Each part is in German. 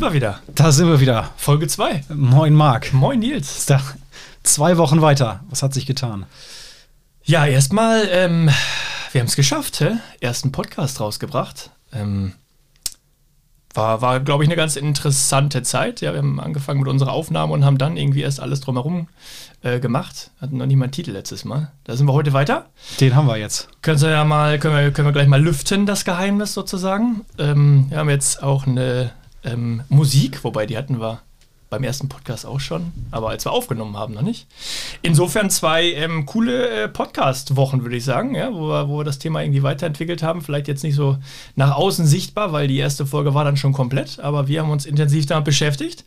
Sind wir wieder. da sind wir wieder. Folge 2. Moin Marc. Moin Nils. Da zwei Wochen weiter. Was hat sich getan? Ja, erstmal, ähm, wir haben es geschafft, hä? ersten Podcast rausgebracht. Ähm, war, war glaube ich, eine ganz interessante Zeit. Ja, wir haben angefangen mit unserer Aufnahme und haben dann irgendwie erst alles drumherum äh, gemacht. Hatten noch nicht mal einen Titel letztes Mal. Da sind wir heute weiter. Den haben wir jetzt. Können Sie ja mal, können wir, können wir gleich mal lüften, das Geheimnis sozusagen. Ähm, wir haben jetzt auch eine ähm, Musik, wobei die hatten wir beim ersten Podcast auch schon, aber als wir aufgenommen haben, noch nicht. Insofern zwei ähm, coole äh, Podcast-Wochen, würde ich sagen, ja, wo, wir, wo wir das Thema irgendwie weiterentwickelt haben. Vielleicht jetzt nicht so nach außen sichtbar, weil die erste Folge war dann schon komplett, aber wir haben uns intensiv damit beschäftigt.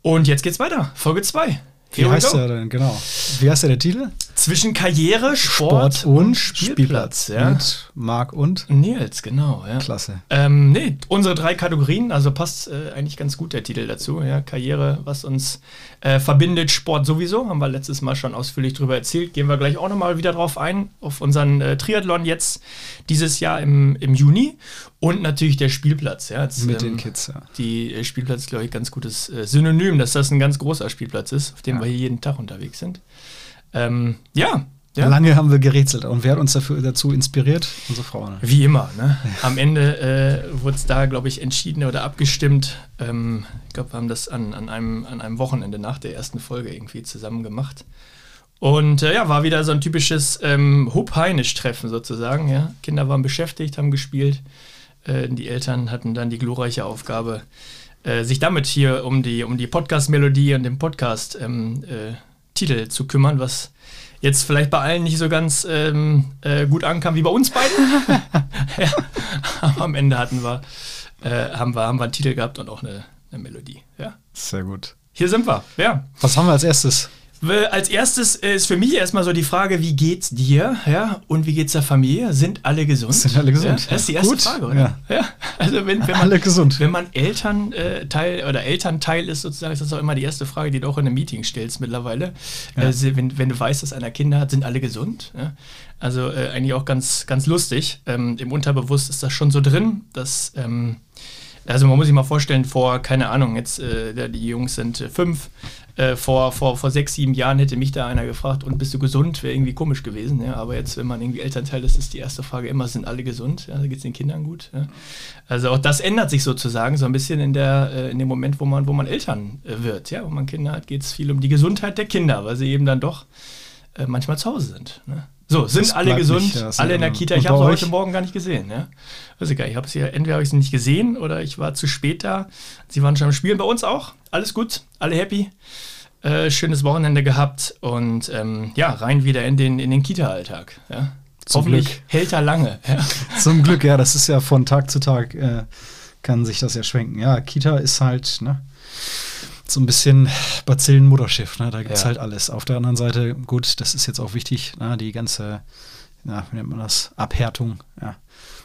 Und jetzt geht's weiter. Folge 2. Wie heißt er denn? Genau. Wie heißt der, der Titel? Zwischen Karriere, Sport, und Spielplatz. ja. Mit Marc und? Nils, genau. Ja. Klasse. Ähm, nee, unsere drei Kategorien, also passt äh, eigentlich ganz gut der Titel dazu. Ja, Karriere, was uns äh, verbindet, Sport sowieso, haben wir letztes Mal schon ausführlich drüber erzählt. Gehen wir gleich auch nochmal wieder drauf ein, auf unseren äh, Triathlon jetzt dieses Jahr im, im Juni. Und natürlich der Spielplatz. Ja, jetzt, Mit ähm, den Kids, ja. Die äh, Spielplatz ist, glaube ich, ganz gutes äh, Synonym, dass das ein ganz großer Spielplatz ist, auf dem Ja. wir hier jeden Tag unterwegs sind. Ähm, ja, ja. Lange haben wir gerätselt. Und wer hat uns dafür, dazu inspiriert? Unsere Frau. Ne? Wie immer, ne? Am Ende äh, wurde es da, glaube ich, entschieden oder abgestimmt. Ähm, ich glaube, wir haben das an, an, einem, an einem Wochenende nach der ersten Folge irgendwie zusammen gemacht. Und äh, ja, war wieder so ein typisches ähm, Hub-Heinisch-Treffen sozusagen. Ja? Kinder waren beschäftigt, haben gespielt. Äh, die Eltern hatten dann die glorreiche Aufgabe, äh, sich damit hier um die, um die Podcast-Melodie und den Podcast-Titel zu kümmern, was jetzt vielleicht bei allen nicht so ganz ähm, äh, gut ankam wie bei uns beiden. ja, aber am Ende hatten wir, äh, haben wir, haben wir einen Titel gehabt und auch eine, eine Melodie. Ja. Sehr gut. Hier sind wir. Ja. Was haben wir als erstes? Als erstes ist für mich erstmal so die Frage, wie geht's dir? Ja, und wie geht's der Familie? Sind alle gesund? Sind alle gesund, Ja, das ist die erste Gut, Frage, oder? Ja. Also wenn, wenn man, Alle gesund. wenn man Elternteil äh, oder Elternteil ist sozusagen, ist das auch immer die erste Frage, die du auch in einem Meeting stellst mittlerweile. Ja. Sie- wenn, wenn du weißt, dass einer Kinder hat, sind alle gesund. Ja? Also äh, eigentlich auch ganz, ganz lustig. Ähm, Im Unterbewusst ist das schon so drin, dass ähm, also man muss sich mal vorstellen, vor, keine Ahnung, jetzt äh, die Jungs sind äh, fünf, äh, vor, vor, vor sechs, sieben Jahren hätte mich da einer gefragt, und bist du gesund? Wäre irgendwie komisch gewesen, ja. Aber jetzt, wenn man irgendwie Elternteil ist, ist die erste Frage immer, sind alle gesund? Ja, geht es den Kindern gut? Ja? Also auch das ändert sich sozusagen so ein bisschen in, der, äh, in dem Moment, wo man, wo man Eltern äh, wird, ja. Wo man Kinder hat, geht es viel um die Gesundheit der Kinder, weil sie eben dann doch äh, manchmal zu Hause sind. Ne? So, sind Das alle gesund, nicht, alle in der Kita. Ich habe sie heute Morgen gar nicht gesehen. Ja? Weiß ich gar nicht. Ich habe sie entweder habe ich sie nicht gesehen oder ich war zu spät da. Sie waren schon am Spielen bei uns auch. Alles gut, alle happy. Äh, schönes Wochenende gehabt und ähm, ja, rein wieder in den, in den Kita-Alltag. Ja? Zum Hoffentlich Glück. hält er lange. Ja? Zum Glück, ja, das ist ja von Tag zu Tag, äh, kann sich das ja schwenken. Ja, Kita ist halt, ne, so ein bisschen Bazillenmutterschiff, ne, da gibt es Ja. halt alles. Auf der anderen Seite, gut, das ist jetzt auch wichtig, ne, die ganze, ja, wie nennt man das, Abhärtung, ja.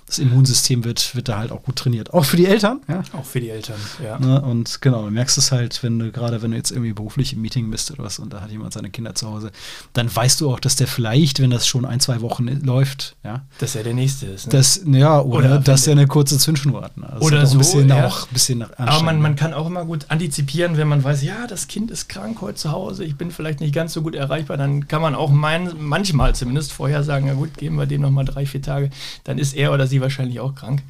Das Immunsystem wird, wird da halt auch gut trainiert. Auch für die Eltern, ja. Auch für die Eltern. Ja. Ne, und genau, du merkst es halt, wenn du gerade, wenn du jetzt irgendwie beruflich im Meeting bist oder was und da hat jemand seine Kinder zu Hause, dann weißt du auch, dass der vielleicht, wenn das schon ein, zwei Wochen läuft, ja, Dass er der Nächste ist. Ne? das, ja, oder, Oder dass er eine kurze Zündschnur hat. Ne? Oder doch ein so, bisschen ja. auch ein bisschen Aber man, man kann auch immer gut antizipieren, wenn man weiß, ja, das Kind ist krank heute zu Hause, ich bin vielleicht nicht ganz so gut erreichbar, dann kann man auch mein, manchmal zumindest vorher sagen, ja gut, geben wir dem nochmal drei, vier Tage, dann ist er oder sie wahrscheinlich auch krank.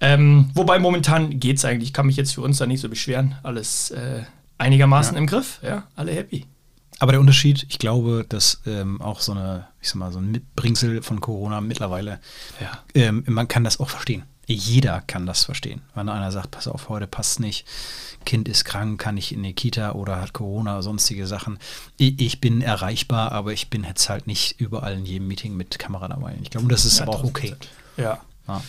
Ähm, wobei momentan geht es eigentlich, ich kann mich jetzt für uns da nicht so beschweren, alles äh, einigermaßen Ja. im Griff, ja, alle happy. Aber der Unterschied, ich glaube, dass ähm, auch so eine, ich sag mal, so ein Mitbringsel von Corona mittlerweile, Ja. ähm, man kann das auch verstehen. Jeder kann das verstehen. Wenn einer sagt, pass auf, heute passt nicht, Kind ist krank, kann nicht in die Kita oder hat Corona sonstige Sachen. Ich, ich bin erreichbar, aber ich bin jetzt halt nicht überall in jedem Meeting mit Kamera dabei. Ich glaube, das ist Ja, aber auch okay. 1000%. Ja. Ja.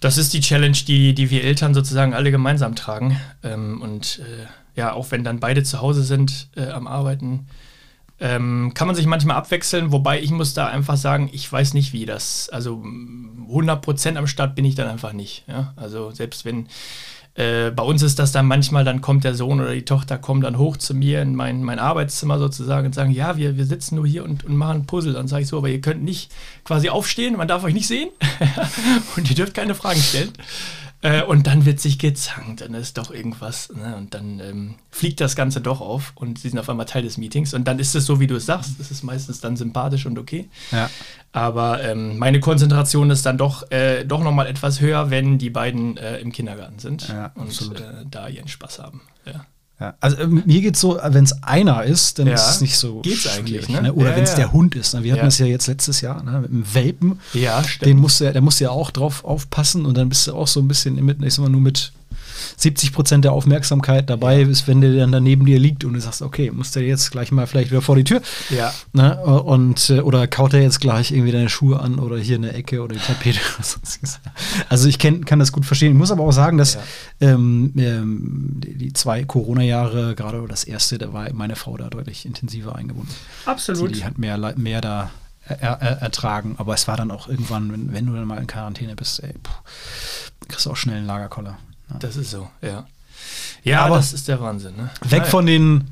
Das ist die Challenge, die, die wir Eltern sozusagen alle gemeinsam tragen. Ähm, und äh, ja, auch wenn dann beide zu Hause sind äh, am Arbeiten, ähm, kann man sich manchmal abwechseln. Wobei ich muss da einfach sagen, ich weiß nicht, wie das. Also mm, 100% am Start bin ich dann einfach nicht. Ja? Also selbst wenn äh, bei uns ist das dann manchmal, dann kommt der Sohn oder die Tochter kommt dann hoch zu mir in mein, mein Arbeitszimmer sozusagen und sagen, ja, wir, wir sitzen nur hier und, und machen Puzzle. Dann sage ich so, aber ihr könnt nicht quasi aufstehen, man darf euch nicht sehen und ihr dürft keine Fragen stellen. Äh, und dann wird sich gezankt, dann ist doch irgendwas. Ne? Und dann ähm, fliegt das Ganze doch auf und sie sind auf einmal Teil des Meetings. Und dann ist es so, wie du es sagst. Das ist meistens dann sympathisch und okay. Ja. Aber ähm, meine Konzentration ist dann doch, äh, doch nochmal etwas höher, wenn die beiden äh, im Kindergarten sind Ja, und äh, da ihren Spaß haben. Ja. Ja, also ähm, mir geht es so, wenn es einer ist, dann Ja, ist es nicht so geht's eigentlich, schwierig, ne? Oder Ja, wenn es der Hund ist. Ne? Wir hatten das ja jetzt letztes Jahr ne? mit dem Welpen. Ja, Den musst du, der musst du ja auch drauf aufpassen und dann bist du auch so ein bisschen mit, ich sag mal, nur mit 70 Prozent der Aufmerksamkeit dabei, ist, wenn der dann daneben dir liegt und du sagst, okay, muss der jetzt gleich mal vielleicht wieder vor die Tür. Ja. Ne? Und, äh, oder kaut er jetzt gleich irgendwie deine Schuhe an oder hier in der Ecke oder die Tapete. Also ich kenn, kann das gut verstehen. Ich muss aber auch sagen, dass Ja. ähm, ähm, die, die zwei Corona-Jahre, gerade das erste, da war meine Frau da deutlich intensiver eingebunden. Absolut. Die, die hat mehr, mehr da er, er, ertragen. Aber es war dann auch irgendwann, wenn, wenn du dann mal in Quarantäne bist, ey, puh, kriegst du auch schnell einen Lagerkoller. Das ist so, ja. Ja, Aber- das ist der Wahnsinn. Ne? Weg von den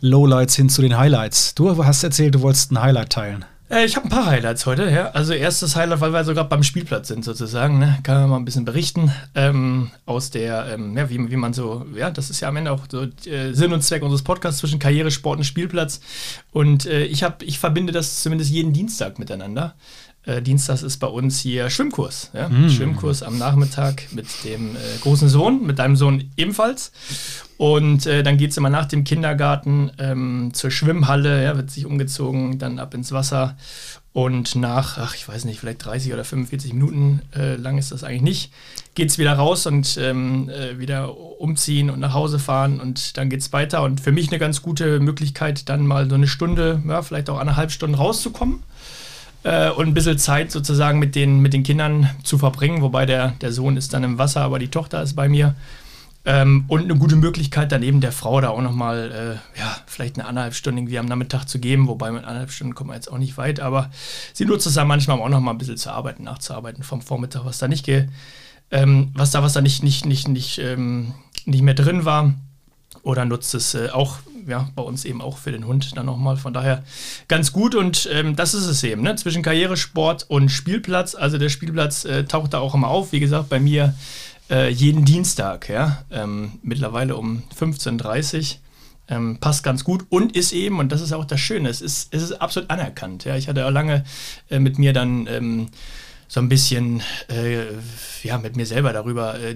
Lowlights hin zu den Highlights. Du hast erzählt, du wolltest ein Highlight teilen. Äh, ich habe ein paar Highlights heute. Ja. Also erstes Highlight, weil wir sogar beim Spielplatz sind sozusagen. Ne? Kann man mal ein bisschen berichten ähm, aus der, ähm, ja, wie, wie man so, ja, das ist ja am Ende auch so äh, Sinn und Zweck unseres Podcasts zwischen Karriere, Sport und Spielplatz. Und äh, ich habe, ich verbinde das zumindest jeden Dienstag miteinander. Äh, Dienstags ist bei uns hier Schwimmkurs. Ja? Schwimmkurs am Nachmittag mit dem äh, großen Sohn, mit deinem Sohn ebenfalls. Und äh, dann geht es immer nach dem Kindergarten ähm, zur Schwimmhalle, ja, wird sich umgezogen, dann ab ins Wasser. Und nach, ach, ich weiß nicht, vielleicht 30 oder 45 Minuten, äh, lang ist das eigentlich nicht, geht es wieder raus und ähm, äh, wieder umziehen und nach Hause fahren und dann geht es weiter. Und für mich eine ganz gute Möglichkeit, dann mal so eine Stunde, ja, vielleicht auch eineinhalb Stunden rauszukommen äh, und ein bisschen Zeit sozusagen mit den, mit den Kindern zu verbringen, wobei der, der Sohn ist dann im Wasser, aber die Tochter ist bei mir. Ähm, und eine gute Möglichkeit, dann eben der Frau da auch nochmal, äh, ja, vielleicht eine anderthalb Stunden irgendwie am Nachmittag zu geben, wobei mit anderthalb Stunden kommen wir jetzt auch nicht weit, aber sie nutzt es dann manchmal auch nochmal ein bisschen zu arbeiten, nachzuarbeiten vom Vormittag, was da nicht, ge, ähm, was da, was da nicht, nicht, nicht, nicht, ähm, nicht mehr drin war. Oder nutzt es äh, auch, ja, bei uns eben auch für den Hund dann nochmal. Von daher ganz gut und ähm, das ist es eben, ne? Zwischen Karrieresport und Spielplatz. Also der Spielplatz äh, taucht da auch immer auf. Wie gesagt, bei mir äh, jeden Dienstag, ja. Ähm, mittlerweile um 15.30 Uhr. Ähm, passt ganz gut und ist eben, und das ist auch das Schöne, es ist, es ist absolut anerkannt. Ja. Ich hatte ja lange äh, mit mir dann ähm, so ein bisschen äh, ja, mit mir selber darüber äh,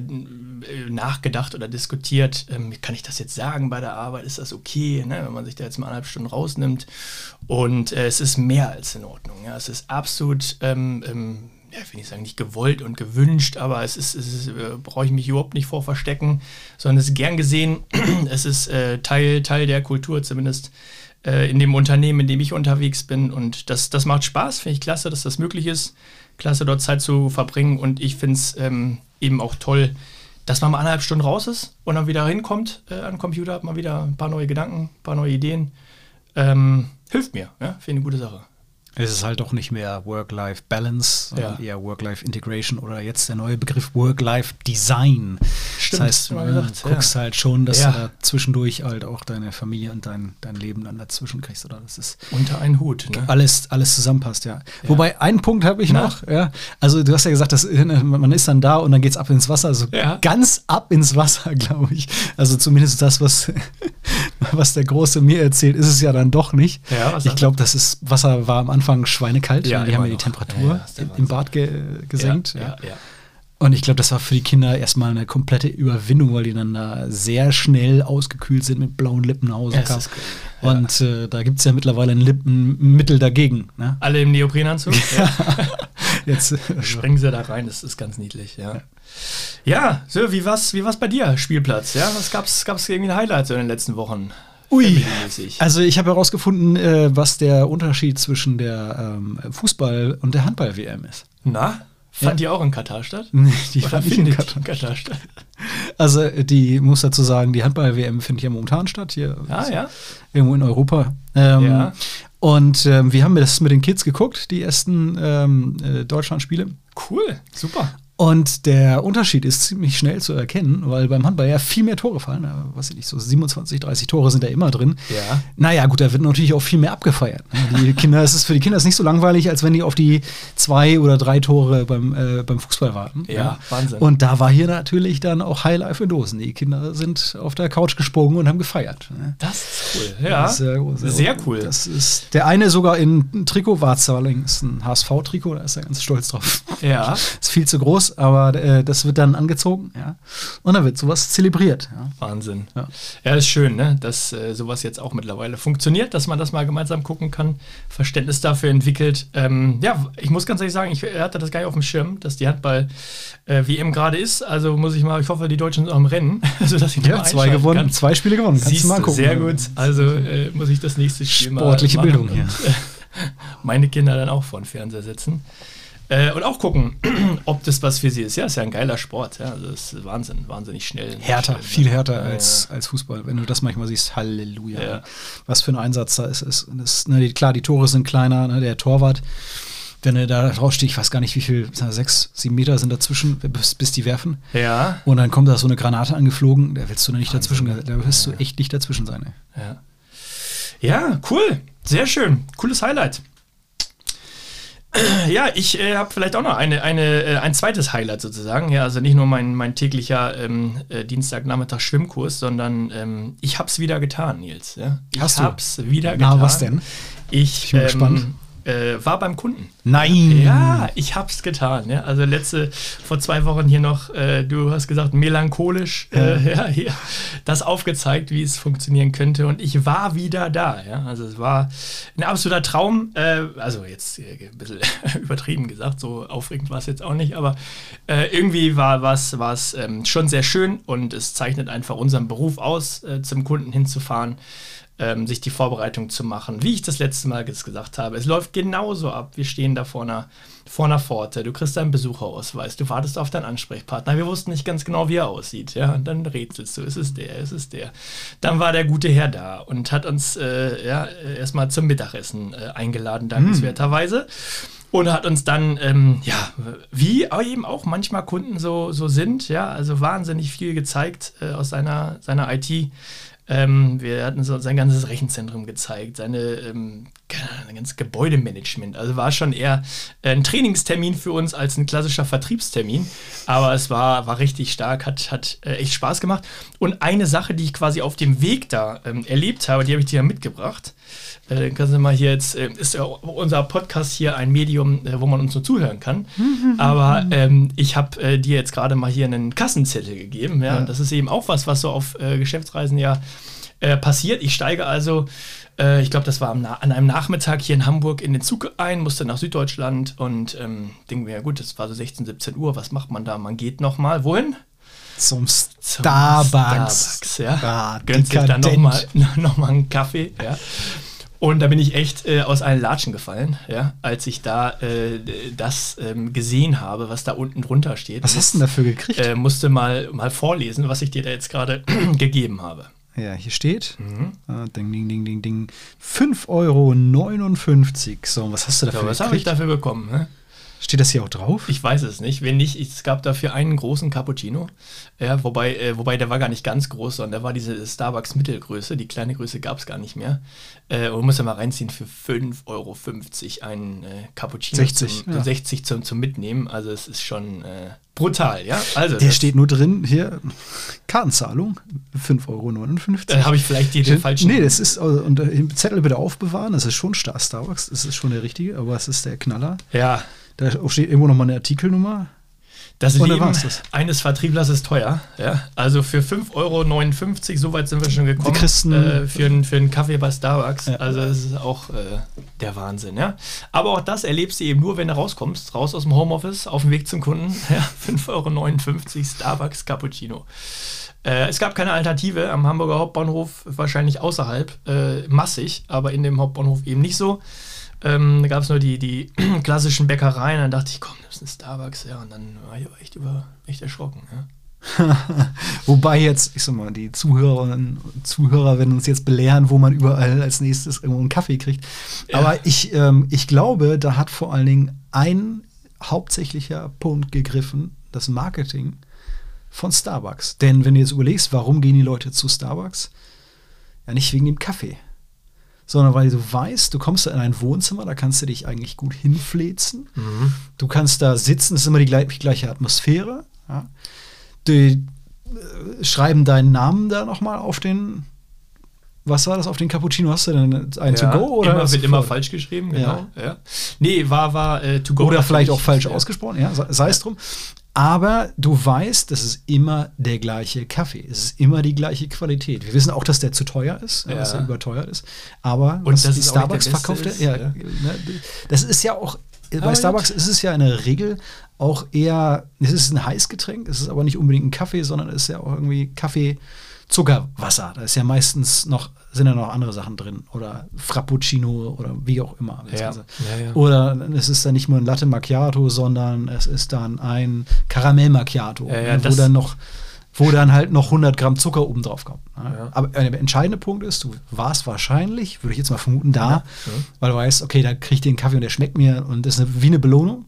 nachgedacht oder diskutiert, ähm, kann ich das jetzt sagen bei der Arbeit, ist das okay, ne, wenn man sich da jetzt mal eineinhalb Stunden rausnimmt. Und äh, es ist mehr als in Ordnung. Ja. Es ist absolut, ähm, ähm, ja, ich will nicht sagen, nicht gewollt und gewünscht, aber es ist, es ist äh, brauche ich mich überhaupt nicht vor verstecken, sondern es ist gern gesehen. es ist äh, Teil, Teil der Kultur, zumindest in dem Unternehmen, in dem ich unterwegs bin. Und das, das macht Spaß, finde ich klasse, dass das möglich ist. Klasse, dort Zeit zu verbringen. Und ich finde es ähm, eben auch toll, dass man mal eineinhalb Stunden raus ist und dann wieder hinkommt äh, an den Computer, hat mal wieder ein paar neue Gedanken, ein paar neue Ideen. Ähm, hilft mir, ja, finde ich eine gute Sache. Es ist halt doch nicht mehr Work-Life-Balance, sondern Ja. eher Work-Life-Integration oder jetzt der neue Begriff Work-Life-Design. Das heißt, du gesagt, guckst halt schon, dass Ja. du da zwischendurch halt auch deine Familie und dein, dein Leben dann dazwischen kriegst. Oder das ist Unter einen Hut, ne? alles, alles zusammenpasst, ja. Wobei, einen Punkt habe ich Na? noch, ja. Also du hast ja gesagt, dass, man ist dann da und dann geht's ab ins Wasser. Also Ja. ganz ab ins Wasser, glaube ich. Also zumindest das, was, was der Große mir erzählt, ist es ja dann doch nicht. Ja, ich glaube, das ist, Wasser war am Anfang schweinekalt. Ja, die haben ja die. Temperatur Ja, im-. Bad ge gesenkt. Ja. Und ich glaube, das war für die Kinder erstmal eine komplette Überwindung, weil die dann da sehr schnell ausgekühlt sind mit blauen Lippen nach Hause kamen. Und äh, da gibt es ja mittlerweile ein Lippenmittel dagegen. Ne? Alle im Neoprenanzug? Ja. Jetzt, äh, Springen sie da rein, das ist ganz niedlich, ja. Ja, so, wie war's, wie war's bei dir, Spielplatz? Ja, was gab's, gab's irgendwie ein Highlight so in den letzten Wochen? Ui, also ich habe herausgefunden, äh, was der Unterschied zwischen der ähm, Fußball- und der Handball-WM ist. Na, fand Ja. die auch in Katar statt? Nee, die Oder fand nicht in Katar. in Katar statt? Also äh, die muss dazu sagen, die Handball-WM findet ja momentan statt, hier Ah, ja. irgendwo in Europa. Ähm, Ja. Und ähm, wir haben das mit den Kids geguckt, die ersten ähm, äh, Deutschland-Spiele. Cool, super. Und der Unterschied ist ziemlich schnell zu erkennen, weil beim Handball ja viel mehr Tore fallen. Ja, was weiß ich, so 27, 30 Tore sind da immer drin. Ja. Naja, gut, da wird natürlich auch viel mehr abgefeiert. Die Kinder, es ist für die Kinder ist nicht so langweilig, als wenn die auf die zwei oder drei Tore beim, äh, beim Fußball warten. Ja, Wahnsinn. Und da war hier natürlich dann auch Highlife in Dosen. Die Kinder sind auf der Couch gesprungen und haben gefeiert. ne? Das ist cool. Ja. Das ist sehr, Sehr gut. cool. Das ist der eine sogar in Trikot war allerdings ein HSV-Trikot, da ist er ganz stolz drauf. ja. Ist viel zu groß, aber äh, das wird dann angezogen, ja. Und dann wird sowas zelebriert. Ja. Wahnsinn. Ja. Ja, ist schön, ne? dass äh, sowas jetzt auch mittlerweile funktioniert, dass man das mal gemeinsam gucken kann, Verständnis dafür entwickelt. Ähm, ja, ich muss ganz ehrlich sagen, ich hatte das gar nicht auf dem Schirm, dass die Handball-WM gerade ist. Also muss ich mal, ich hoffe, die Deutschen sind auch im Rennen, sodass ich Ja, zwei gewonnen, kann. zwei Spiele gewonnen. Kannst Siehst du mal gucken. sehr gut. Also äh, muss ich das nächste Spiel mal Sportliche Bildung hier. äh, meine Kinder dann auch vor den Fernseher setzen. Äh, und auch gucken, ob das was für sie ist. Ja, ist ja ein geiler Sport. Ja, also das ist Wahnsinn, wahnsinnig schnell. Härter, Schnell, viel härter Ja, als, als Fußball. Wenn du das manchmal siehst, Halleluja. Ja. Was für ein Einsatz da ist. ist, ist ne, klar, die Tore sind kleiner, ne, der Torwart. Wenn er da draufsteht, ich weiß gar nicht, wie viel, sechs, sieben Meter sind dazwischen, bis, bis die werfen. Ja. Und dann kommt da so eine Granate angeflogen, da willst du nicht dazwischen, da wirst du echt nicht dazwischen sein. ey. Ja. Ja, cool. Sehr schön. Cooles Highlight. Ja, ich äh, habe vielleicht auch noch eine, eine, äh, ein zweites Highlight sozusagen. Ja, also nicht nur mein, mein täglicher ähm, äh, Dienstagnachmittag Schwimmkurs, sondern ähm, ich habe es wieder getan, Nils. Ja? Ich Hast du? habe es wieder Na, getan. was denn? Ich, Ich bin gespannt. Äh, war beim Kunden. Nein! Ja, ich hab's getan. Ja. Also letzte, vor zwei Wochen hier noch, äh, du hast gesagt, melancholisch, äh, ja, hier, das aufgezeigt, wie es funktionieren könnte. Und ich war wieder da. Ja. Also es war ein absoluter Traum. Äh, also jetzt äh, ein bisschen übertrieben gesagt, so aufregend war es jetzt auch nicht, aber äh, irgendwie war es war's, ähm, schon sehr schön und es zeichnet einfach unseren Beruf aus, zum Kunden hinzufahren ähm, sich die Vorbereitung zu machen. Wie ich das letzte Mal ges- gesagt habe, es läuft genauso ab. Wir stehen da vor einer, vor einer Pforte, du kriegst deinen Besucherausweis, du wartest auf deinen Ansprechpartner. Wir wussten nicht ganz genau, wie er aussieht. Ja, und dann rätselst du, ist es der, ist es der. Dann war der gute Herr da und hat uns äh, ja, erstmal zum Mittagessen äh, eingeladen, dankenswerterweise. Und hat uns dann, ähm, ja, wie eben auch manchmal Kunden so, so sind, ja, also wahnsinnig viel gezeigt äh, aus seiner, seiner IT. Ähm, wir hatten so sein ganzes Rechenzentrum gezeigt, seine ähm, ganzes Gebäudemanagement. Also war schon eher ein Trainingstermin für uns als ein klassischer Vertriebstermin. Aber es war, war richtig stark, hat, hat äh, echt Spaß gemacht. Und eine Sache, die ich quasi auf dem Weg da ähm, erlebt habe, die habe ich dir ja mitgebracht. Äh, kannst du mal hier jetzt, äh, ist ja unser Podcast hier ein Medium, äh, wo man uns nur zuhören kann. Aber ähm, ich habe äh, dir jetzt gerade mal hier einen Kassenzettel gegeben. Ja? Und das ist eben auch was, was so auf äh, Geschäftsreisen ja äh, passiert. Ich steige also, äh, ich glaube, das war am an einem Nachmittag hier in Hamburg in den Zug ein, musste nach Süddeutschland und ähm, denke mir, ja gut, das war so 16, 17 Uhr, was macht man da? Man geht nochmal, wohin? Zum Zum Starbucks. Starbucks, ja. Ah, Gönnt sich dann nochmal noch mal einen Kaffee, ja. Und da bin ich echt äh, aus allen Latschen gefallen, ja, als ich da äh, das ähm, gesehen habe, was da unten drunter steht. Was hast du denn dafür gekriegt? Äh, musste mal, mal vorlesen, was ich dir da jetzt gerade gegeben habe. Ja, hier steht. Mhm. Ah, ding, ding, ding, ding, ding. 5,59 Euro. So, was hast du dafür Ja, was habe ich dafür bekommen? Ne? Steht das hier auch drauf? Ich weiß es nicht. Wenn nicht, es gab dafür einen großen Cappuccino. Ja, wobei, äh, wobei der war gar nicht ganz groß, sondern der war diese Starbucks Mittelgröße. Die kleine Größe gab es gar nicht mehr. Äh, und muss ja mal reinziehen für 5,50 Euro einen äh, Cappuccino 60, zum, ja. 60 zum, zum Mitnehmen. Also es ist schon äh, brutal, ja. Also Der steht nur drin, hier, Kartenzahlung, 5,59 Euro. Dann habe ich vielleicht dir den falschen. Nee, das ist, also, und äh, Zettel bitte aufbewahren, das ist schon Star Starbucks, das ist schon der richtige, aber es ist der Knaller. Ja, Da steht irgendwo nochmal eine Artikelnummer. Das dann Leben das. eines Vertrieblers ist teuer. Ja? Also für 5,59 Euro, so weit sind wir schon gekommen, äh, für, einen, für einen Kaffee bei Starbucks. Ja. Also das ist auch äh, der Wahnsinn. Ja? Aber auch das erlebst du eben nur, wenn du rauskommst, raus aus dem Homeoffice, auf dem Weg zum Kunden. Ja? 5,59 Euro Starbucks Cappuccino. Äh, es gab keine Alternative am Hamburger Hauptbahnhof, wahrscheinlich außerhalb, äh, massig, aber in dem Hauptbahnhof eben nicht so. Ähm, da gab es nur die, die klassischen Bäckereien. Dann dachte ich, komm, das ist ein Starbucks, ja. Und dann war ich aber echt, über, echt erschrocken. Ja. Wobei jetzt, ich sag mal, die Zuhörerinnen und Zuhörer werden uns jetzt belehren, wo man überall als nächstes irgendwo einen Kaffee kriegt. Ja. Aber ich, ähm, ich glaube, da hat vor allen Dingen ein hauptsächlicher Punkt gegriffen, das Marketing von Starbucks. Denn wenn du jetzt überlegst, warum gehen die Leute zu Starbucks? Ja, nicht wegen dem Kaffee, sondern weil du weißt, du kommst da in ein Wohnzimmer, da kannst du dich eigentlich gut hinfläzen. Mhm. Du kannst da sitzen, es ist immer die gleiche, gleiche Atmosphäre. Ja. Die äh, schreiben deinen Namen da nochmal auf den was war das auf den Cappuccino? Hast du denn ein ja, To Go oder? Immer, wird immer falsch geschrieben, genau. Ja. ja. Nee, war, war äh, To Go. Oder vielleicht auch falsch ja. ausgesprochen, ja, sei es drum. Aber du weißt, das ist immer der gleiche Kaffee. Es ist immer die gleiche Qualität. Wir wissen auch, dass der zu teuer ist, ja. dass er überteuert ist. Aber und das ist Starbucks verkauft, ja, ja. Ne, das ist ja auch bei Starbucks ist es ja in der Regel auch eher, es ist ein Heißgetränk, es ist aber nicht unbedingt ein Kaffee, sondern es ist ja auch irgendwie Kaffee Zuckerwasser. Da ist ja meistens noch, sind ja noch andere Sachen drin. Oder Frappuccino oder wie auch immer. Ja. Ja, ja. Oder es ist dann nicht nur ein Latte Macchiato, sondern es ist dann ein Karamell Macchiato, ne, wo dann noch wo dann halt noch 100 Gramm Zucker oben drauf kommt. Ne? Aber der entscheidende Punkt ist, du warst wahrscheinlich, würde ich jetzt mal vermuten, da, weil du weißt, okay, da kriege ich den Kaffee und der schmeckt mir und das ist eine, wie eine Belohnung.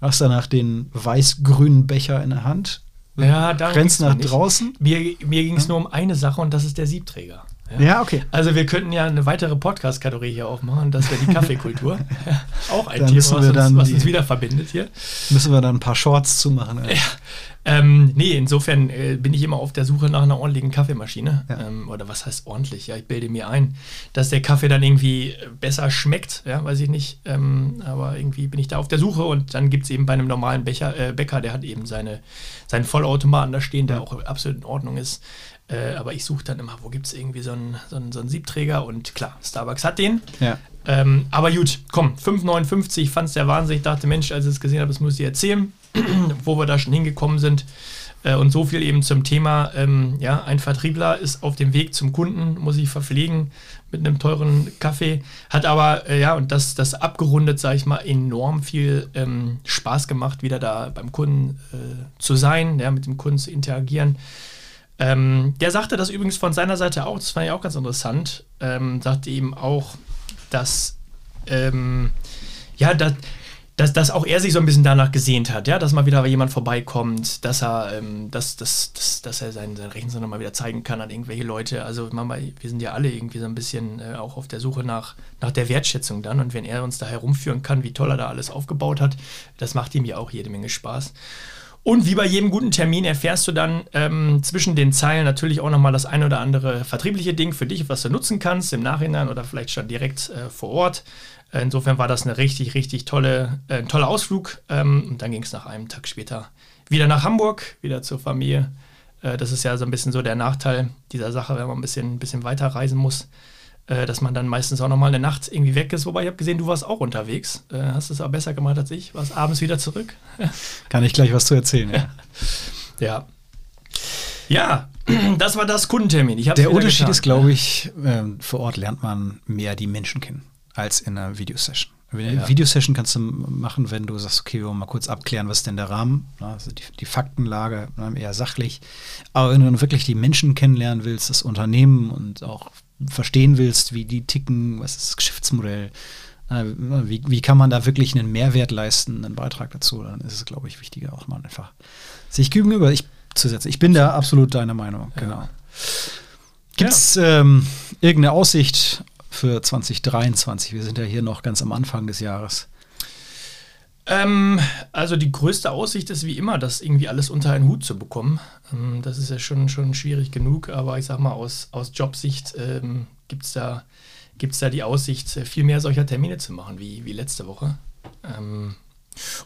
Hast danach den weiß-grünen Becher in der Hand, ja, grenzt nach draußen. Mir, mir ging es ja. nur um eine Sache und das ist der Siebträger. Ja. ja, okay. Also wir könnten ja eine weitere Podcast-Kategorie hier aufmachen, das wäre die Kaffeekultur. auch ein dann Thema, was, uns, was uns, wieder verbindet hier. Müssen wir dann ein paar Shorts zumachen. Ja. Ähm, nee, insofern äh, bin ich immer auf der Suche nach einer ordentlichen Kaffeemaschine. Ja. Ähm, oder was heißt ordentlich? Ja, ich bilde mir ein, dass der Kaffee dann irgendwie besser schmeckt. Ja, weiß ich nicht. Ähm, aber irgendwie bin ich da auf der Suche und dann gibt es eben bei einem normalen Becher, äh, Bäcker, der hat eben seine, seinen Vollautomaten da stehen, der auch absolut in Ordnung ist. Äh, aber ich suche dann immer, wo gibt es irgendwie so einen, so, einen, so einen Siebträger und klar, Starbucks hat den. Ja. Ähm, aber gut, komm, 5,59 fand es der Wahnsinn. Ich dachte, Mensch, als ich es gesehen habe, das muss ich erzählen, wo wir da schon hingekommen sind. Äh, und so viel eben zum Thema, ähm, ja, ein Vertriebler ist auf dem Weg zum Kunden, muss sich verpflegen mit einem teuren Kaffee, hat aber, äh, ja, und das, das abgerundet, sage ich mal, enorm viel ähm, Spaß gemacht, wieder da beim Kunden äh, zu sein, ja, mit dem Kunden zu interagieren. Ähm, der sagte das übrigens von seiner Seite auch, das fand ich auch ganz interessant, ähm, sagte eben auch, dass, ähm, ja, dass, dass, dass auch er sich so ein bisschen danach gesehnt hat, ja, dass mal wieder jemand vorbeikommt, dass er, ähm, dass, dass, dass, dass er seinen, seinen Rechensender mal wieder zeigen kann an irgendwelche Leute. Also Mama, wir sind ja alle irgendwie so ein bisschen äh, auch auf der Suche nach, nach der Wertschätzung dann. Und wenn er uns da herumführen kann, wie toll er da alles aufgebaut hat, das macht ihm ja auch jede Menge Spaß. Und wie bei jedem guten Termin erfährst du dann ähm, zwischen den Zeilen natürlich auch nochmal das ein oder andere vertriebliche Ding für dich, was du nutzen kannst im Nachhinein oder vielleicht schon direkt äh, vor Ort. Insofern war das eine richtig, richtig tolle, äh, ein toller Ausflug. Ähm, und dann ging es nach einem Tag später wieder nach Hamburg, wieder zur Familie. Äh, das ist ja so ein bisschen so der Nachteil dieser Sache, wenn man ein bisschen, ein bisschen weiter reisen muss äh, dass man dann meistens auch nochmal eine Nacht irgendwie weg ist. Wobei ich habe gesehen, du warst auch unterwegs. Äh, hast es aber besser gemacht als ich. Warst abends wieder zurück. Kann ich gleich was zu erzählen, ja. ja. Ja, das war das Kundentermin. Der Unterschied getan. ist, glaube ich, äh, vor Ort lernt man mehr die Menschen kennen als in einer Videosession. Eine ja. Videosession kannst du machen, wenn du sagst, okay, wir wollen mal kurz abklären, was ist denn der Rahmen, also die, die Faktenlage, ne, eher sachlich. Aber wenn du dann wirklich die Menschen kennenlernen willst, das Unternehmen und auch verstehen willst, wie die ticken, was ist das Geschäftsmodell, äh, wie, wie kann man da wirklich einen Mehrwert leisten, einen Beitrag dazu, dann ist es, glaube ich, wichtiger, auch mal einfach sich gegenüber ich, zu setzen. Ich bin da absolut deiner Meinung, ja. genau. Gibt es ja. ähm, irgendeine Aussicht für 2023? Wir sind ja hier noch ganz am Anfang des Jahres. Ähm, also die größte Aussicht ist wie immer, das irgendwie alles unter einen Hut zu bekommen. Ähm, das ist ja schon, schon schwierig genug, aber ich sag mal, aus, aus Jobsicht ähm, gibt es da, gibt's da die Aussicht, viel mehr solcher Termine zu machen wie, wie letzte Woche. Ähm,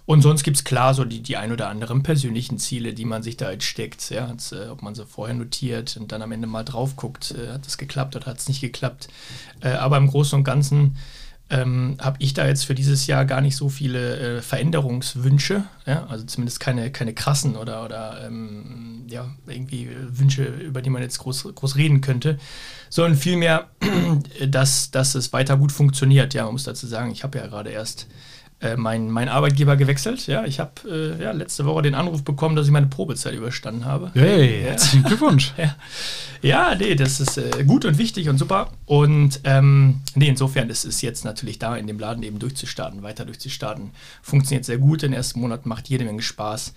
und sonst gibt es klar so die, die ein oder anderen persönlichen Ziele, die man sich da jetzt steckt. Ja, äh, ob man sie vorher notiert und dann am Ende mal drauf guckt, äh, hat es geklappt oder hat es nicht geklappt. Äh, aber im Großen und Ganzen ähm, habe ich da jetzt für dieses Jahr gar nicht so viele äh, Veränderungswünsche, ja? also zumindest keine, keine krassen oder, oder ähm, ja, irgendwie Wünsche, über die man jetzt groß, groß reden könnte, sondern vielmehr, dass, dass es weiter gut funktioniert. Ja, man muss dazu sagen, ich habe ja gerade erst äh, mein, mein Arbeitgeber gewechselt. Ja, ich habe äh, ja, letzte Woche den Anruf bekommen, dass ich meine Probezeit überstanden habe. Hey, herzlichen Glückwunsch. ja. ja, nee, das ist äh, gut und wichtig und super. Und ähm, nee, insofern ist es jetzt natürlich da, in dem Laden eben durchzustarten, weiter durchzustarten. Funktioniert sehr gut. Den ersten Monat macht jede Menge Spaß.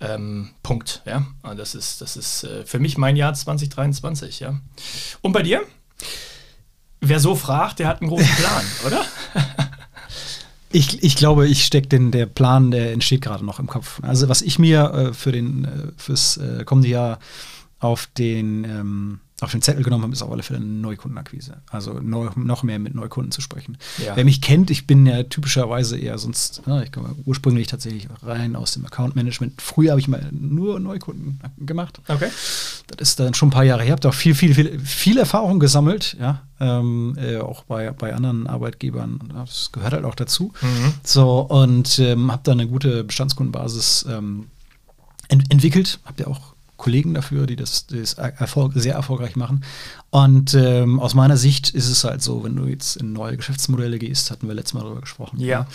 Ähm, Punkt. Ja, und das ist, das ist äh, für mich mein Jahr 2023. Ja. Und bei dir? Wer so fragt, der hat einen großen Plan, oder? Ich, ich glaube, ich stecke den, der Plan, der entsteht gerade noch im Kopf. Also was ich mir äh, für den, äh, fürs äh, kommende Jahr auf den ähm, auf den Zettel genommen habe, ist auf alle Fälle eine Neukundenakquise. Also neu, noch mehr mit Neukunden zu sprechen. Ja. Wer mich kennt, ich bin ja typischerweise eher sonst, ja, ich komme ursprünglich tatsächlich rein aus dem Account Management. Früher habe ich mal nur Neukunden gemacht. Okay. Das ist dann schon ein paar Jahre her. Ich habe da auch viel, viel, viel, viel Erfahrung gesammelt, ja. Ähm, äh, auch bei, bei anderen Arbeitgebern. Das gehört halt auch dazu. Mhm. So, und ähm, habe da eine gute Bestandskundenbasis ähm, ent entwickelt. Habt ihr auch Kollegen dafür, die das, das Erfolg, sehr erfolgreich machen. Und ähm, aus meiner Sicht ist es halt so, wenn du jetzt in neue Geschäftsmodelle gehst, hatten wir letztes Mal darüber gesprochen. Ja.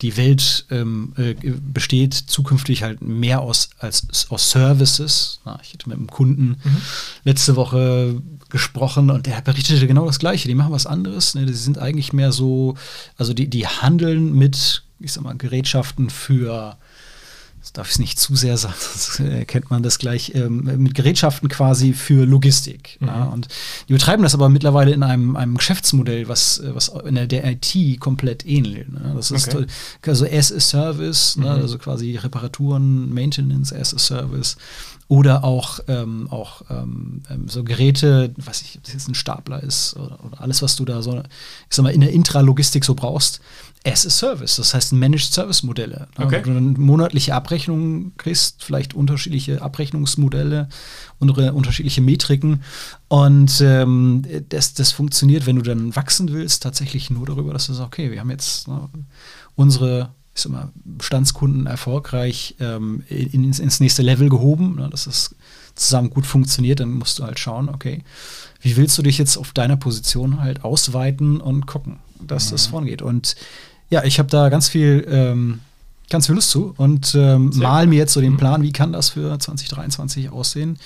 Die Welt ähm, äh, besteht zukünftig halt mehr aus, als, aus Services. Na, ich hatte mit einem Kunden mhm. letzte Woche gesprochen und der berichtete genau das Gleiche. Die machen was anderes. Ne? Die sind eigentlich mehr so, also die, die handeln mit, ich sag mal, Gerätschaften für das darf ich nicht zu sehr sagen, sonst erkennt man das gleich, ähm, mit Gerätschaften quasi für Logistik. Mhm. Ja, und die betreiben das aber mittlerweile in einem, einem Geschäftsmodell, was, was in der, der IT komplett ähnelt. Ne? Das ist okay. also as a Service, ne? mhm. ne? also quasi Reparaturen, Maintenance as a Service oder auch, ähm, auch ähm, ähm, so Geräte, weiß ich, ob das jetzt ein Stapler ist oder, oder, alles, was du da so, ich sag mal, in der Intralogistik so brauchst, as a Service, das heißt Managed Service Modelle. Ne? Okay. Wo du dann monatliche Abrechnungen kriegst, vielleicht unterschiedliche Abrechnungsmodelle unterschiedliche Metriken. Und ähm, das, das funktioniert, wenn du dann wachsen willst, tatsächlich nur darüber, dass du sagst, okay, wir haben jetzt ne, unsere ich sag mal, Bestandskunden erfolgreich ähm, in, ins nächste Level gehoben, ne, dass es zusammen gut funktioniert, dann musst du halt schauen, okay, wie willst du dich jetzt auf deiner Position halt ausweiten und gucken, dass mhm. das vorangeht. Und ja, ich habe da ganz viel, ähm, ganz viel Lust zu und ähm, mal mir jetzt so den mhm. Plan, wie kann das für 2023 aussehen.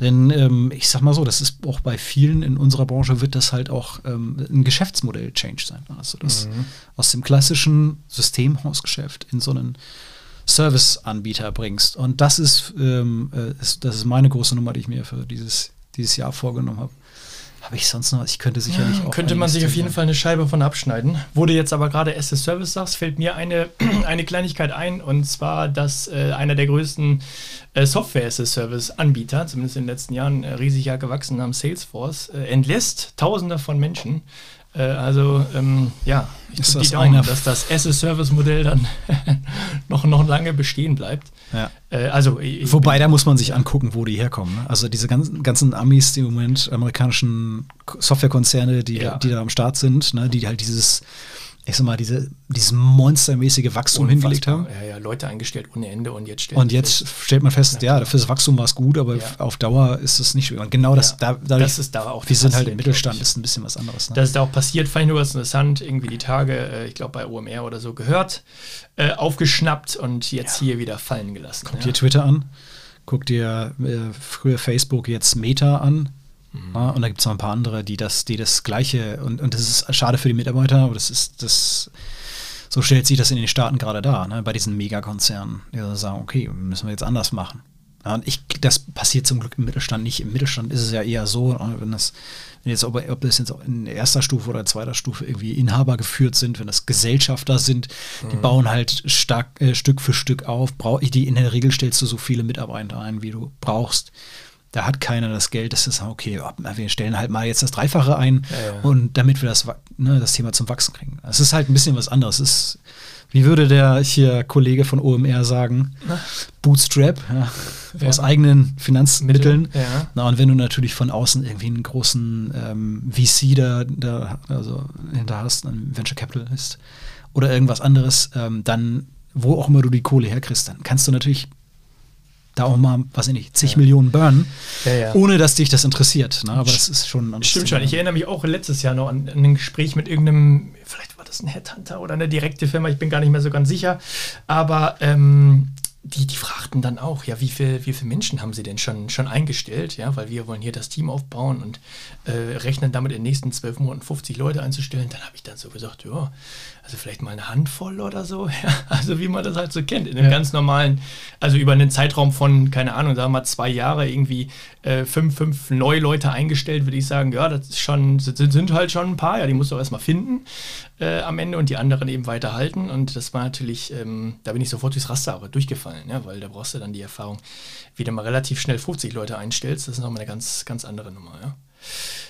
Denn ähm, ich sag mal so, das ist auch bei vielen in unserer Branche wird das halt auch ähm, ein Geschäftsmodell-Change sein. Also das mhm. aus dem klassischen Systemhausgeschäft in so einen Service-Anbieter bringst. Und das ist, ähm, äh, ist, das ist meine große Nummer, die ich mir für dieses, dieses Jahr vorgenommen habe. Habe ich sonst noch? Ich könnte sicherlich auch. Könnte man sich auf jeden Fall eine Scheibe von abschneiden. Wurde jetzt aber gerade SS Service sagst, fällt mir eine, eine Kleinigkeit ein und zwar, dass äh, einer der größten äh, Software a Service Anbieter, zumindest in den letzten Jahren äh, riesig ja gewachsen haben, Salesforce, äh, entlässt Tausende von Menschen äh, also ähm, ja, ich ist das Daumen, dass das As-a-Service-Modell dann noch, noch lange bestehen bleibt. Ja. Äh, also, Wobei, da muss man sich angucken, wo die herkommen. Ne? Also diese ganzen, ganzen Amis, die im Moment amerikanischen Softwarekonzerne, die, ja. die da am Start sind, ne, die halt dieses ich sag mal, diese, dieses monstermäßige Wachstum Unfassbar. hingelegt haben. Ja, ja, Leute eingestellt ohne Ende und jetzt stellt Und jetzt fest, stellt man fest, ja, fürs Wachstum war es gut, aber ja. auf Dauer ist es nicht. Und genau das, da, dadurch, das ist da auch. Wir sind halt im Mittelstand, ist ein bisschen was anderes. Ne? Das ist da auch passiert, fand ich nur was interessant, irgendwie die Tage, äh, ich glaube bei OMR oder so gehört, äh, aufgeschnappt und jetzt hier wieder fallen gelassen. Guck dir Twitter an, guck dir äh, früher Facebook, jetzt Meta an. Ja, und da gibt es noch ein paar andere, die das, die das Gleiche, und, und das ist schade für die Mitarbeiter, aber das ist, das, so stellt sich das in den Staaten gerade dar, ne, bei diesen Megakonzernen, die sagen, okay, müssen wir jetzt anders machen. Ja, und ich, das passiert zum Glück im Mittelstand nicht. Im Mittelstand ist es ja eher so, wenn das, wenn jetzt, ob, ob das jetzt in erster Stufe oder zweiter Stufe irgendwie Inhaber geführt sind, wenn das Gesellschafter sind, die mhm. bauen halt stark, äh, Stück für Stück auf. Brauch, die, in der Regel stellst du so viele Mitarbeiter ein, wie du brauchst da hat keiner das Geld, das okay, wir stellen halt mal jetzt das Dreifache ein ja, ja. und damit wir das, ne, das Thema zum Wachsen kriegen. Es ist halt ein bisschen was anderes. Es ist, wie würde der hier Kollege von OMR sagen? Bootstrap, ja, aus eigenen Finanzmitteln. Ja. Na, und wenn du natürlich von außen irgendwie einen großen ähm, VC da, da also hinter hast, ein Venture Capitalist oder irgendwas anderes, ähm, dann, wo auch immer du die Kohle herkriegst, dann kannst du natürlich da auch mal, was weiß ich nicht, zig ja. Millionen burnen, ja, ja. ohne dass dich das interessiert. Ne? Aber das ist schon. Stimmt schon. Ich erinnere mich auch letztes Jahr noch an, an ein Gespräch mit irgendeinem, vielleicht war das ein Headhunter oder eine direkte Firma, ich bin gar nicht mehr so ganz sicher. Aber ähm, die, die fragten dann auch, ja, wie viele wie viel Menschen haben sie denn schon, schon eingestellt? Ja, weil wir wollen hier das Team aufbauen und äh, rechnen damit in den nächsten zwölf Monaten 50 Leute einzustellen. Dann habe ich dann so gesagt, ja, also vielleicht mal eine Handvoll oder so. Ja, also wie man das halt so kennt, in einem ja. ganz normalen, also über einen Zeitraum von, keine Ahnung, sagen wir mal zwei Jahre irgendwie äh, fünf, fünf neue Leute eingestellt, würde ich sagen, ja, das ist schon, sind, sind halt schon ein paar, ja, die musst du auch erstmal finden äh, am Ende und die anderen eben weiterhalten. Und das war natürlich, ähm, da bin ich sofort durchs Raster aber durchgefallen, ja, weil da brauchst du dann die Erfahrung, wie du mal relativ schnell 50 Leute einstellst. Das ist nochmal eine ganz, ganz andere Nummer, ja.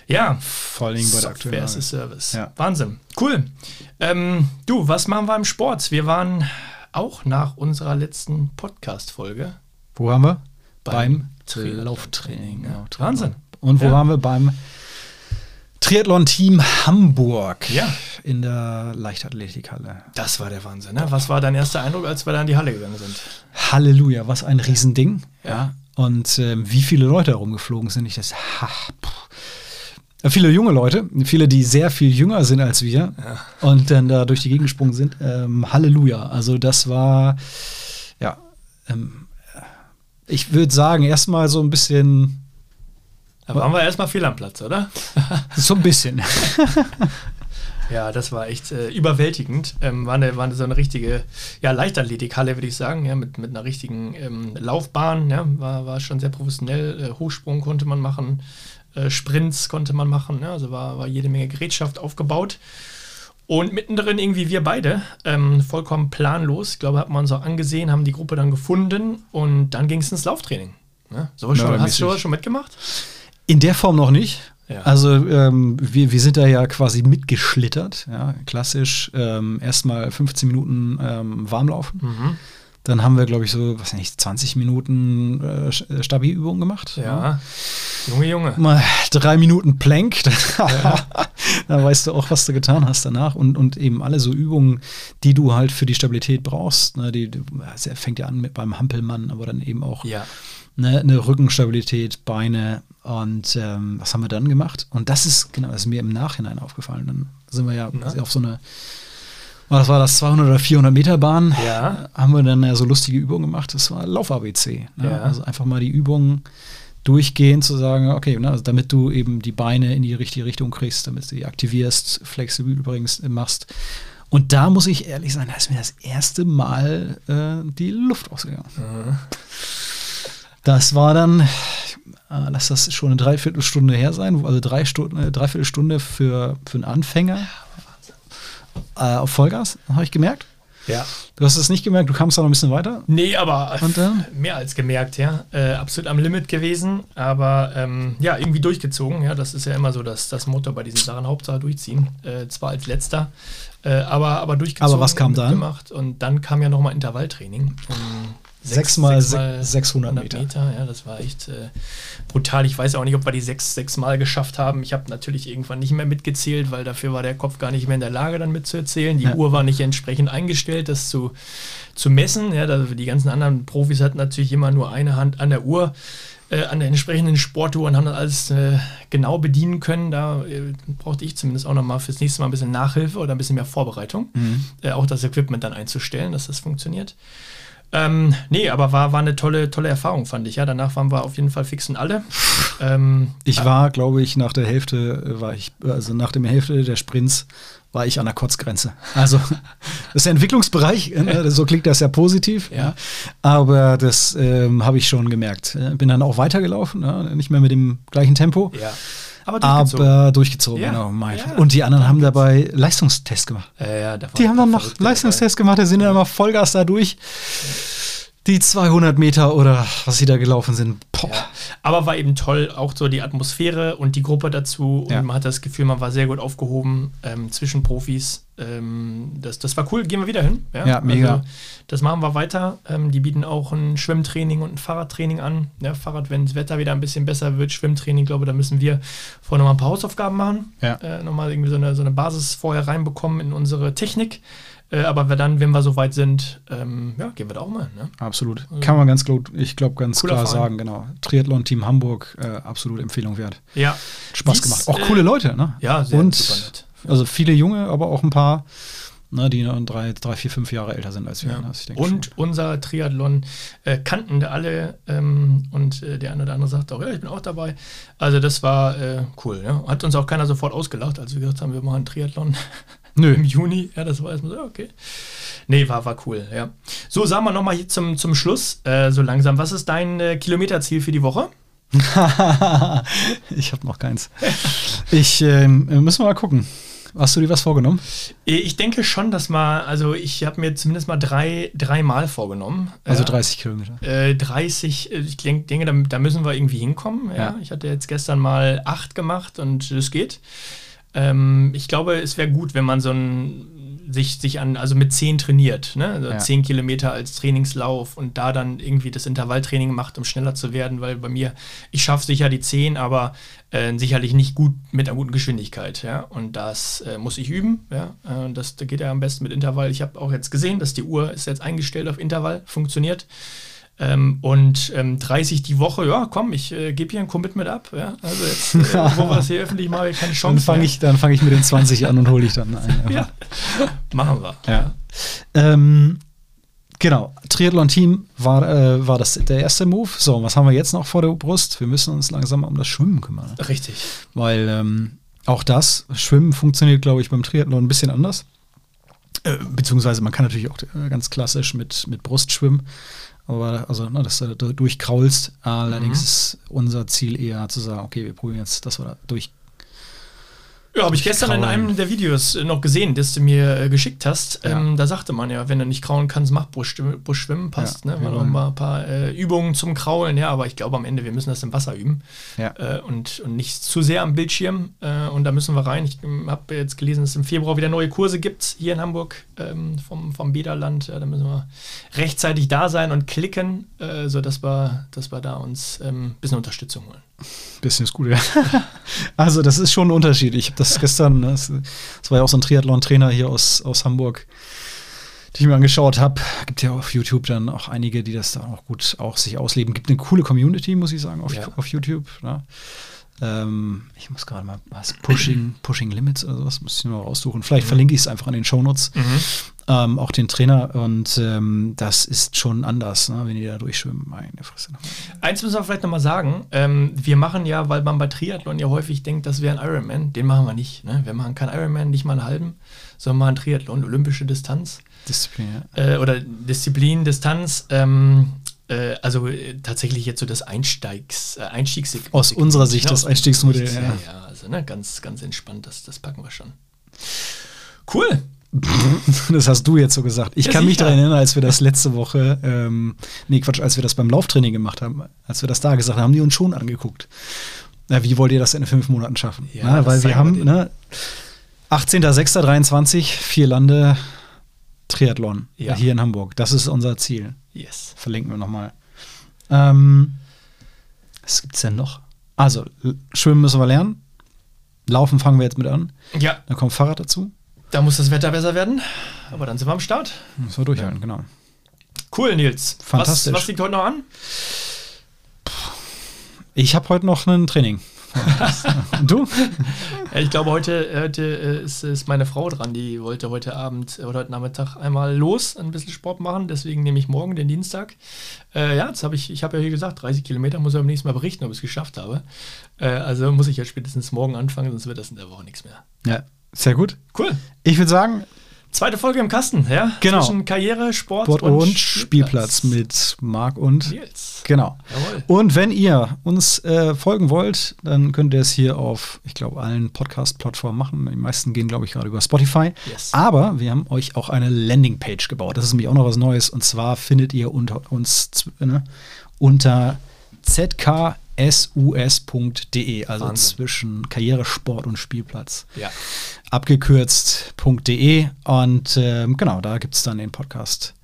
Ja, vor allem bei der aktuellen as a Service. Ja. Wahnsinn. Cool. Ähm, du, was machen wir im Sport? Wir waren auch nach unserer letzten Podcast-Folge. Wo waren wir? Beim, beim Lauftraining. Ja. Wahnsinn. Und wo ja. waren wir? Beim Triathlon-Team Hamburg ja. in der Leichtathletikhalle. Das war der Wahnsinn. Ne? Was war dein erster Eindruck, als wir da in die Halle gegangen sind? Halleluja, was ein Riesending. Ja. Und äh, wie viele Leute herumgeflogen sind. Ich das, ha, Viele junge Leute, viele, die sehr viel jünger sind als wir ja. und dann da durch die Gegend gesprungen sind. Ähm, Halleluja. Also das war, ja, ähm, ich würde sagen, erstmal so ein bisschen da waren wir erstmal fehl am Platz, oder? so ein bisschen. ja, das war echt äh, überwältigend. Ähm, war, eine, war eine, so eine richtige ja, Leichtathletikhalle, würde ich sagen, ja, mit, mit einer richtigen ähm, Laufbahn. Ja, war, war schon sehr professionell. Äh, Hochsprung konnte man machen, äh, Sprints konnte man machen. Ja, also war, war jede Menge Gerätschaft aufgebaut. Und mittendrin irgendwie wir beide, ähm, vollkommen planlos. Ich glaube, hat man uns auch angesehen, haben die Gruppe dann gefunden und dann ging es ins Lauftraining. Ja, so schon, hast du schon mitgemacht? In der Form noch nicht. Ja. Also ähm, wir, wir sind da ja quasi mitgeschlittert, ja, klassisch. Ähm, Erstmal 15 Minuten ähm, Warmlaufen. Mhm. Dann haben wir, glaube ich, so, was nicht, 20 Minuten äh, äh Stabi-Übungen gemacht. Ja. ja. Junge, Junge. Mal drei Minuten Plank. Ja. da weißt du auch, was du getan hast danach. Und, und eben alle so Übungen, die du halt für die Stabilität brauchst. Ne, die, die fängt ja an mit beim Hampelmann, aber dann eben auch ja. ne, eine Rückenstabilität, Beine, und ähm, was haben wir dann gemacht? Und das ist, genau, das ist mir im Nachhinein aufgefallen. Dann sind wir ja Na? auf so eine, was war das, 200 oder 400 Meter Bahn, ja. haben wir dann ja so lustige Übungen gemacht. Das war Lauf-ABC. Ne? Ja. Also einfach mal die Übungen durchgehen, zu sagen, okay, ne, also damit du eben die Beine in die richtige Richtung kriegst, damit du die aktivierst, flexibel übrigens machst. Und da muss ich ehrlich sein, da ist mir das erste Mal äh, die Luft ausgegangen. Mhm. Das war dann, äh, lass das schon eine Dreiviertelstunde her sein, also drei Stunden, eine Dreiviertelstunde für, für einen Anfänger äh, auf Vollgas, habe ich gemerkt. Ja. Du hast es nicht gemerkt, du kamst da noch ein bisschen weiter. Nee, aber Und, äh, mehr als gemerkt, ja. Äh, absolut am Limit gewesen, aber ähm, ja, irgendwie durchgezogen. Ja, das ist ja immer so das, das Motto bei diesen Sachen, Hauptsache durchziehen. Äh, zwar als letzter, äh, aber, aber durchgezogen. Aber was kam dann? Und dann kam ja nochmal Intervalltraining. Und 6 mal 600 Meter. Meter. Ja, das war echt äh, brutal. Ich weiß auch nicht, ob wir die 6 sechs, Mal geschafft haben. Ich habe natürlich irgendwann nicht mehr mitgezählt, weil dafür war der Kopf gar nicht mehr in der Lage, dann mitzuerzählen. Die ja. Uhr war nicht entsprechend eingestellt, das zu, zu messen. Ja, da, die ganzen anderen Profis hatten natürlich immer nur eine Hand an der Uhr. Äh, an der entsprechenden Sporttour und haben das alles äh, genau bedienen können. Da äh, brauchte ich zumindest auch nochmal fürs nächste Mal ein bisschen Nachhilfe oder ein bisschen mehr Vorbereitung, mhm. Äh, auch das Equipment dann einzustellen, dass das funktioniert. Ähm, nee, aber war, war eine tolle, tolle Erfahrung, fand ich. Ja, danach waren wir auf jeden Fall fix und alle. Ähm, ich war, glaube ich, nach der Hälfte, äh, war ich, also nach der Hälfte der Sprints war ich an der Kotzgrenze. Also, das ist der Entwicklungsbereich, ne? so klingt das ja positiv. Ja. Aber das ähm, habe ich schon gemerkt. Bin dann auch weitergelaufen, ja? nicht mehr mit dem gleichen Tempo. Ja. Aber durchgezogen. Aber durchgezogen, ja. genau. Mein. Ja. Und die anderen haben dabei Leistungstests gemacht. Ja, die haben dann noch Leistungstests gemacht, die sind dann immer Vollgas da durch die 200 Meter oder was sie da gelaufen sind. Ja. Aber war eben toll, auch so die Atmosphäre und die Gruppe dazu. Und ja. man hat das Gefühl, man war sehr gut aufgehoben ähm, zwischen Profis. Ähm, das, das war cool, gehen wir wieder hin. Ja, ja mega. Also, das machen wir weiter. Ähm, die bieten auch ein Schwimmtraining und ein Fahrradtraining an. Ja, Fahrrad, wenn das Wetter wieder ein bisschen besser wird, Schwimmtraining, glaube da müssen wir vorher nochmal ein paar Hausaufgaben machen. Ja. Äh, nochmal irgendwie so eine, so eine Basis vorher reinbekommen in unsere Technik. Äh, aber dann, wenn wir soweit sind, ähm, ja, gehen wir da auch mal. Ne? Absolut. Also, Kann man ganz gut, ich glaube, ganz klar Verein. sagen, genau. Triathlon-Team Hamburg, äh, absolut Empfehlung wert. Ja. Spaß Dies, gemacht. Auch coole Leute, ne? Ja, sehr Und, Also viele junge, aber auch ein paar ne, die noch drei, drei, vier, fünf Jahre älter sind als wir. Ja. ne? Denke Und schon. unser Triathlon äh, kannten da alle ähm, und äh, der eine oder andere sagt auch, ja, ich bin auch dabei. Also das war äh, cool. Ne? Hat uns auch keiner sofort ausgelacht, als wir gesagt haben, wir machen Triathlon Nö. im Juni. Ja, das war erstmal so, okay. Nee, war, war cool, ja. So, sagen wir nochmal hier zum, zum Schluss, äh, so langsam. Was ist dein äh, Kilometerziel für die Woche? ich habe noch keins. Ich ähm, müssen wir mal gucken. Hast du dir was vorgenommen? Äh, Ich denke schon, dass mal, also ich habe mir zumindest mal drei, drei Mal vorgenommen. Also ja. 30 Kilometer. Äh, 30, äh, ich denk, denke, da, da müssen wir irgendwie hinkommen. Ja? Ja. Ich hatte jetzt gestern mal acht gemacht und es geht. Ähm, ich glaube, es wäre gut, wenn man so ein sich, sich an, also mit 10 trainiert, ne? Also Ja. 10 Kilometer als Trainingslauf und da dann irgendwie das Intervalltraining macht, um schneller zu werden, weil bei mir, ich schaffe sicher die 10, aber äh, sicherlich nicht gut mit einer guten Geschwindigkeit, ja. Und das äh, muss ich üben, ja. Äh, das, das geht ja am besten mit Intervall. Ich habe auch jetzt gesehen, dass die Uhr ist jetzt eingestellt auf Intervall, funktioniert. Ähm, und ähm, 30 die Woche, ja, komm, ich äh, gebe hier ein Commitment ab. Ja? Also jetzt, äh, wo wir das hier öffentlich mal keine Chance Dann fange ich, dann fang ich mit den 20 an und hole ich dann ein. Ja, machen wir. Ja. Ähm, genau, Triathlon-Team war, äh, war das der erste Move. So, was haben wir jetzt noch vor der Brust? Wir müssen uns langsam um das Schwimmen kümmern. Richtig. Weil ähm, auch das, Schwimmen funktioniert, glaube ich, beim Triathlon ein bisschen anders. Äh, beziehungsweise man kann natürlich auch äh, ganz klassisch mit, mit Brust schwimmen. Aber also, ne, dass du da durchkraulst. Allerdings Mhm. ist unser Ziel eher zu sagen, okay, wir probieren jetzt, dass wir da durch. Ja, habe ich gestern in Kraulen. einem der Videos äh, noch gesehen, das du mir äh, geschickt hast. Ja. Ähm, da sagte man ja, wenn du nicht kraulen kannst, mach Busch, Buschschwimmen, passt. Ja, ne? War noch mal ein paar äh, Übungen zum Kraulen, ja, aber ich glaube am Ende, wir müssen das im Wasser üben Ja. äh, und, und nicht zu sehr am Bildschirm. Äh, und da müssen wir rein. Ich habe jetzt gelesen, dass es im Februar wieder neue Kurse gibt hier in Hamburg ähm, vom, vom Bederland. Ja, da müssen wir rechtzeitig da sein und klicken, äh, sodass wir, dass wir da uns ähm, ein bisschen Unterstützung holen. Bisschen ist gut, ja. also, das ist schon ein Unterschied. Ich habe das gestern, das, das war ja auch so ein Triathlon-Trainer hier aus, aus Hamburg, die ich mir angeschaut habe. Gibt ja auf YouTube dann auch einige, die das da auch gut auch sich ausleben. Gibt eine coole Community, muss ich sagen, auf, Ja. auf YouTube. Ne? Ähm, ich muss gerade mal was Pushing, Pushing Limits oder sowas, muss ich noch raussuchen. Vielleicht verlinke ich es einfach in den Shownotes. Ähm, auch den Trainer und ähm, das ist schon anders, ne, wenn die da durchschwimmen. Meine Fresse. Eins müssen wir vielleicht nochmal sagen. Ähm, wir machen ja, weil man bei Triathlon ja häufig denkt, das wäre ein Ironman. Den machen wir nicht. Ne? Wir machen keinen Ironman, nicht mal einen halben, sondern mal einen Triathlon, olympische Distanz. Disziplin, ja. Äh, oder Disziplin, Distanz. Ähm, äh, also äh, tatsächlich jetzt so das Einsteigs, äh, Einstiegssegment. Aus unserer Sicht das aus Einstiegsmodell, ja. Ja. Also ne, ganz, ganz entspannt, das, das packen wir schon. Cool. Das hast du jetzt so gesagt. Ich kann mich daran erinnern, als wir das letzte Woche, ähm, nee, Quatsch, als wir das beim Lauftraining gemacht haben, als wir das da gesagt haben, haben die uns schon angeguckt. Na, wie wollt ihr das in fünf Monaten schaffen? Ja, Na, weil wir haben ne, 18.06.23, vier Lande Triathlon Ja. hier in Hamburg. Das ist unser Ziel. Yes. Verlinken wir nochmal. Ähm, was gibt's denn noch? Also, Schwimmen müssen wir lernen. Laufen fangen wir jetzt mit an. Ja, Dann kommt Fahrrad dazu. Da muss das Wetter besser werden. Aber dann sind wir am Start. Müssen wir durchhalten, genau. Cool, Nils. Fantastisch. Was, was liegt heute noch an? Ich habe heute noch ein Training. Du? Ja, ich glaube, heute, heute äh, ist, ist meine Frau dran. Die wollte heute Abend oder heute Nachmittag einmal los, ein bisschen Sport machen. Deswegen nehme ich morgen den Dienstag. Äh, ja, jetzt habe ich, ich habe ja hier gesagt, 30 Kilometer muss ich beim nächsten Mal berichten, ob ich es geschafft habe. Äh, also muss ich ja spätestens morgen anfangen, sonst wird das in der Woche nichts mehr. Ja, sehr gut. Cool. Ich würde sagen, Zweite Folge im Kasten, ja? Genau. Zwischen Karriere, Sport, Sport und, Spielplatz mit Marc und. Nils. Genau. Jawohl. Und wenn ihr uns äh, folgen wollt, dann könnt ihr es hier auf, ich glaube, allen Podcast-Plattformen machen. Die meisten gehen, glaube ich, gerade über Spotify. Yes. Aber wir haben euch auch eine Landingpage gebaut. Das ist nämlich auch noch was Neues. Und zwar findet ihr unter uns ne, unter zksus.de, also Wahnsinn. zwischen Karriere, Sport und Spielplatz. Ja. abgekürzt.de und ähm, genau, da gibt es dann den Podcast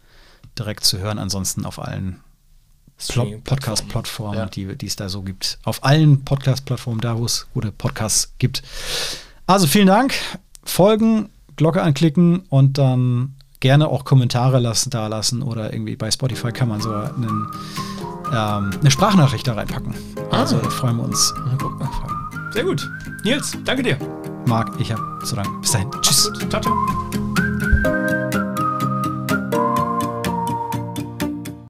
direkt zu hören. Ansonsten auf allen. Podcast-Plattformen, Ja. die, die es da so gibt. Auf allen Podcast-Plattformen, da wo es gute Podcasts gibt. Also vielen Dank. Folgen, Glocke anklicken und dann gerne auch Kommentare lassen, da lassen oder irgendwie bei Spotify kann man so einen, ähm, eine Sprachnachricht da reinpacken. Also Ah. freuen wir uns. Sehr gut. Nils, danke dir. Marc, ich habe zu danken. Bis dahin. Tschüss. Ciao, ciao.